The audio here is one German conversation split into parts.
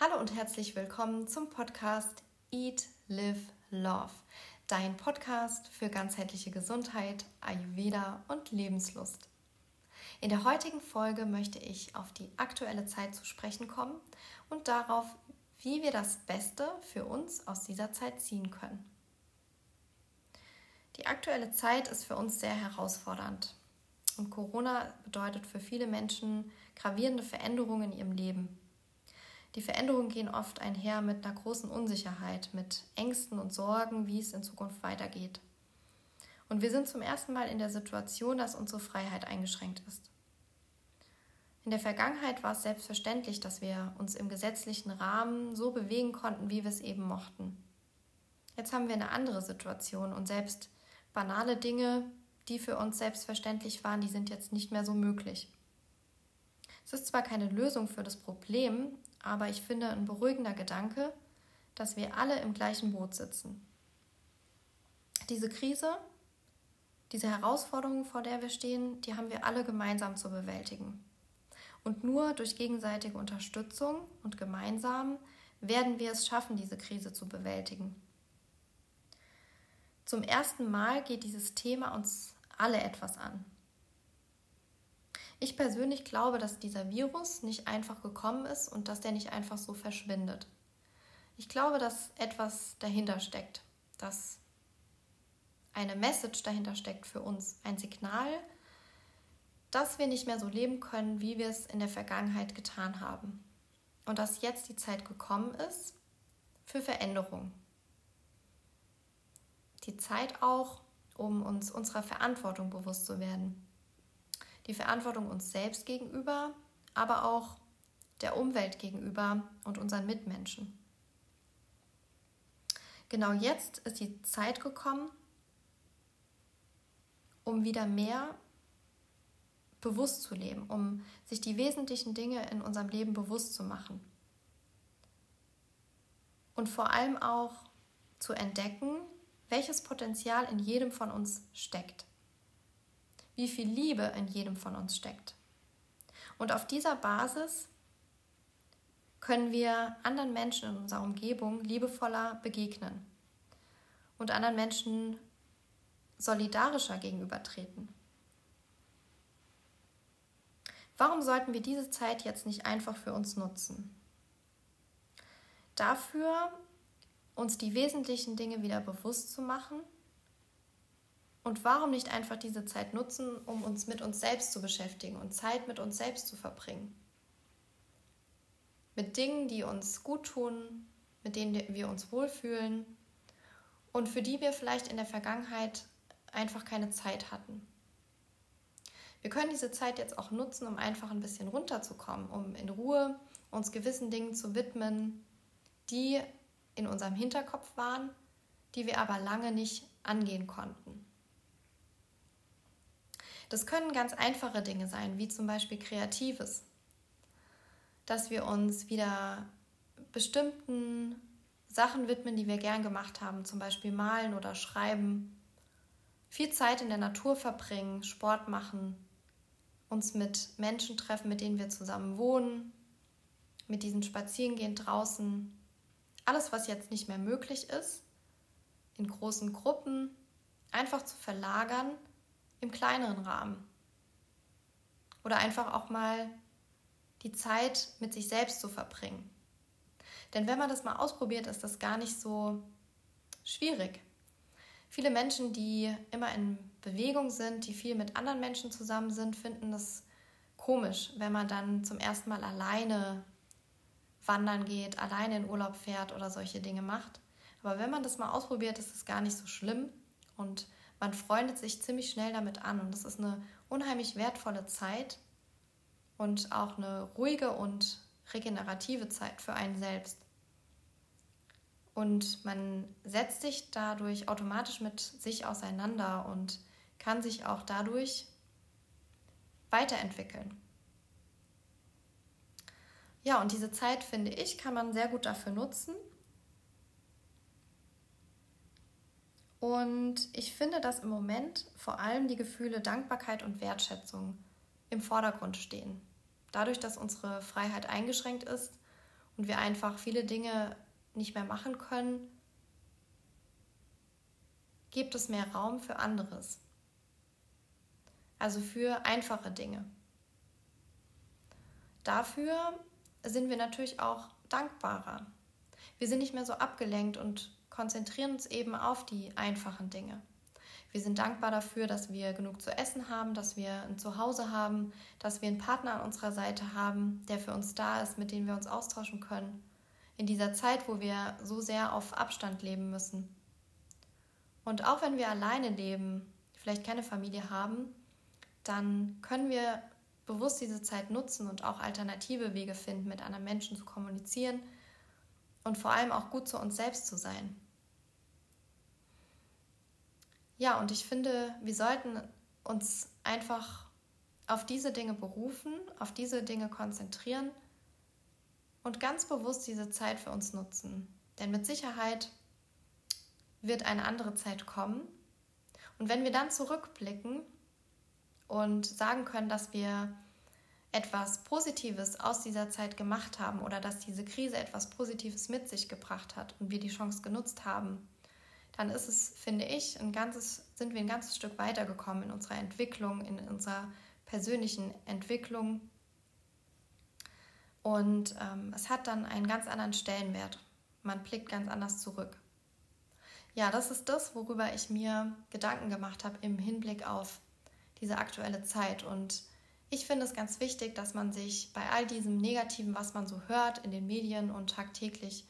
Hallo und herzlich willkommen zum Podcast Eat, Live, Love, dein Podcast für ganzheitliche Gesundheit, Ayurveda und Lebenslust. In der heutigen Folge möchte ich auf die aktuelle Zeit zu sprechen kommen und darauf, wie wir das Beste für uns aus dieser Zeit ziehen können. Die aktuelle Zeit ist für uns sehr herausfordernd und Corona bedeutet für viele Menschen gravierende Veränderungen in ihrem Leben. Die Veränderungen gehen oft einher mit einer großen Unsicherheit, mit Ängsten und Sorgen, wie es in Zukunft weitergeht. Und wir sind zum ersten Mal in der Situation, dass unsere Freiheit eingeschränkt ist. In der Vergangenheit war es selbstverständlich, dass wir uns im gesetzlichen Rahmen so bewegen konnten, wie wir es eben mochten. Jetzt haben wir eine andere Situation und selbst banale Dinge, die für uns selbstverständlich waren, die sind jetzt nicht mehr so möglich. Es ist zwar keine Lösung für das Problem, aber ich finde ein beruhigender Gedanke, dass wir alle im gleichen Boot sitzen. Diese Krise, diese Herausforderung, vor der wir stehen, die haben wir alle gemeinsam zu bewältigen. Und nur durch gegenseitige Unterstützung und gemeinsam werden wir es schaffen, diese Krise zu bewältigen. Zum ersten Mal geht dieses Thema uns alle etwas an. Ich persönlich glaube, dass dieser Virus nicht einfach gekommen ist und dass der nicht einfach so verschwindet. Ich glaube, dass etwas dahinter steckt, dass eine Message dahinter steckt für uns, ein Signal, dass wir nicht mehr so leben können, wie wir es in der Vergangenheit getan haben. Und dass jetzt die Zeit gekommen ist für Veränderung. Die Zeit auch, um uns unserer Verantwortung bewusst zu werden die Verantwortung uns selbst gegenüber, aber auch der Umwelt gegenüber und unseren Mitmenschen. Genau jetzt ist die Zeit gekommen, um wieder mehr bewusst zu leben, um sich die wesentlichen Dinge in unserem Leben bewusst zu machen. Und vor allem auch zu entdecken, welches Potenzial in jedem von uns steckt wie viel Liebe in jedem von uns steckt. Und auf dieser Basis können wir anderen Menschen in unserer Umgebung liebevoller begegnen und anderen Menschen solidarischer gegenübertreten. Warum sollten wir diese Zeit jetzt nicht einfach für uns nutzen? Dafür, uns die wesentlichen Dinge wieder bewusst zu machen und warum nicht einfach diese Zeit nutzen, um uns mit uns selbst zu beschäftigen und Zeit mit uns selbst zu verbringen? Mit Dingen, die uns gut tun, mit denen wir uns wohlfühlen und für die wir vielleicht in der Vergangenheit einfach keine Zeit hatten. Wir können diese Zeit jetzt auch nutzen, um einfach ein bisschen runterzukommen, um in Ruhe uns gewissen Dingen zu widmen, die in unserem Hinterkopf waren, die wir aber lange nicht angehen konnten. Das können ganz einfache Dinge sein, wie zum Beispiel Kreatives. Dass wir uns wieder bestimmten Sachen widmen, die wir gern gemacht haben, zum Beispiel malen oder schreiben, viel Zeit in der Natur verbringen, Sport machen, uns mit Menschen treffen, mit denen wir zusammen wohnen, mit diesen Spazierengehen draußen. Alles, was jetzt nicht mehr möglich ist, in großen Gruppen einfach zu verlagern im kleineren Rahmen. Oder einfach auch mal die Zeit mit sich selbst zu verbringen. Denn wenn man das mal ausprobiert, ist das gar nicht so schwierig. Viele Menschen, die immer in Bewegung sind, die viel mit anderen Menschen zusammen sind, finden das komisch, wenn man dann zum ersten Mal alleine wandern geht, alleine in Urlaub fährt oder solche Dinge macht. Aber wenn man das mal ausprobiert, ist es gar nicht so schlimm und man freundet sich ziemlich schnell damit an und das ist eine unheimlich wertvolle Zeit und auch eine ruhige und regenerative Zeit für einen selbst. Und man setzt sich dadurch automatisch mit sich auseinander und kann sich auch dadurch weiterentwickeln. Ja, und diese Zeit, finde ich, kann man sehr gut dafür nutzen, Und ich finde, dass im Moment vor allem die Gefühle Dankbarkeit und Wertschätzung im Vordergrund stehen. Dadurch, dass unsere Freiheit eingeschränkt ist und wir einfach viele Dinge nicht mehr machen können, gibt es mehr Raum für anderes. Also für einfache Dinge. Dafür sind wir natürlich auch dankbarer. Wir sind nicht mehr so abgelenkt und konzentrieren uns eben auf die einfachen Dinge. Wir sind dankbar dafür, dass wir genug zu essen haben, dass wir ein Zuhause haben, dass wir einen Partner an unserer Seite haben, der für uns da ist, mit dem wir uns austauschen können. In dieser Zeit, wo wir so sehr auf Abstand leben müssen. Und auch wenn wir alleine leben, vielleicht keine Familie haben, dann können wir bewusst diese Zeit nutzen und auch alternative Wege finden, mit anderen Menschen zu kommunizieren und vor allem auch gut zu uns selbst zu sein. Ja, und ich finde, wir sollten uns einfach auf diese Dinge berufen, auf diese Dinge konzentrieren und ganz bewusst diese Zeit für uns nutzen. Denn mit Sicherheit wird eine andere Zeit kommen. Und wenn wir dann zurückblicken und sagen können, dass wir etwas Positives aus dieser Zeit gemacht haben oder dass diese Krise etwas Positives mit sich gebracht hat und wir die Chance genutzt haben, dann ist es, finde ich, ein ganzes, sind wir ein ganzes Stück weitergekommen in unserer Entwicklung, in unserer persönlichen Entwicklung. Und ähm, es hat dann einen ganz anderen Stellenwert. Man blickt ganz anders zurück. Ja, das ist das, worüber ich mir Gedanken gemacht habe im Hinblick auf diese aktuelle Zeit. Und ich finde es ganz wichtig, dass man sich bei all diesem Negativen, was man so hört in den Medien und tagtäglich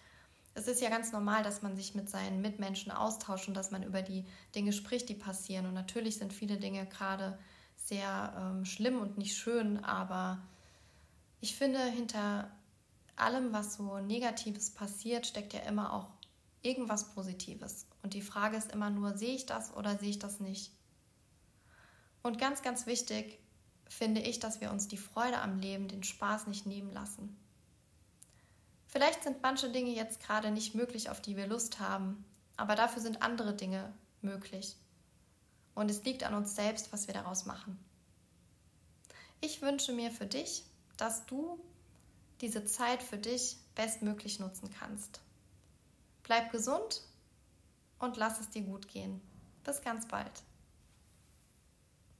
es ist ja ganz normal, dass man sich mit seinen Mitmenschen austauscht und dass man über die Dinge spricht, die passieren. Und natürlich sind viele Dinge gerade sehr ähm, schlimm und nicht schön, aber ich finde, hinter allem, was so Negatives passiert, steckt ja immer auch irgendwas Positives. Und die Frage ist immer nur, sehe ich das oder sehe ich das nicht? Und ganz, ganz wichtig finde ich, dass wir uns die Freude am Leben, den Spaß nicht nehmen lassen. Vielleicht sind manche Dinge jetzt gerade nicht möglich, auf die wir Lust haben, aber dafür sind andere Dinge möglich. Und es liegt an uns selbst, was wir daraus machen. Ich wünsche mir für dich, dass du diese Zeit für dich bestmöglich nutzen kannst. Bleib gesund und lass es dir gut gehen. Bis ganz bald.